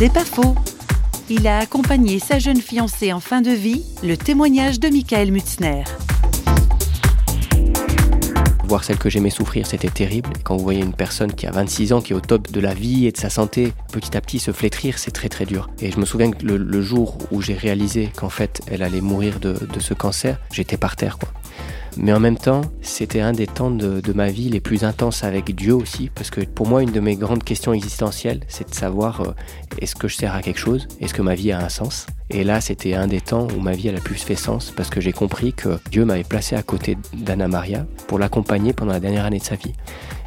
C'est pas faux. Il a accompagné sa jeune fiancée en fin de vie, le témoignage de Michael Mutzner. Voir celle que j'aimais souffrir, c'était terrible. Quand vous voyez une personne qui a 26 ans, qui est au top de la vie et de sa santé, petit à petit se flétrir, c'est très très dur. Et je me souviens que le, jour où j'ai réalisé qu'en fait elle allait mourir de, ce cancer, j'étais par terre. Mais en même temps, c'était un des temps de, ma vie les plus intenses avec Dieu aussi, parce que pour moi, une de mes grandes questions existentielles, c'est de savoir euh, est-ce que je sers à quelque chose? Est-ce que ma vie a un sens? Et là, c'était un des temps où ma vie a le plus fait sens, parce que j'ai compris que Dieu m'avait placé à côté d'Anna Maria pour l'accompagner pendant la dernière année de sa vie.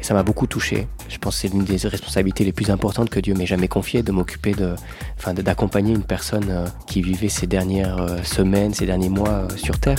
Et ça m'a beaucoup touché. Je pense que c'est l'une des responsabilités les plus importantes que Dieu m'ait jamais confiées, de m'occuper de, enfin, d'accompagner une personne euh, qui vivait ces dernières euh, semaines, ces derniers mois sur Terre.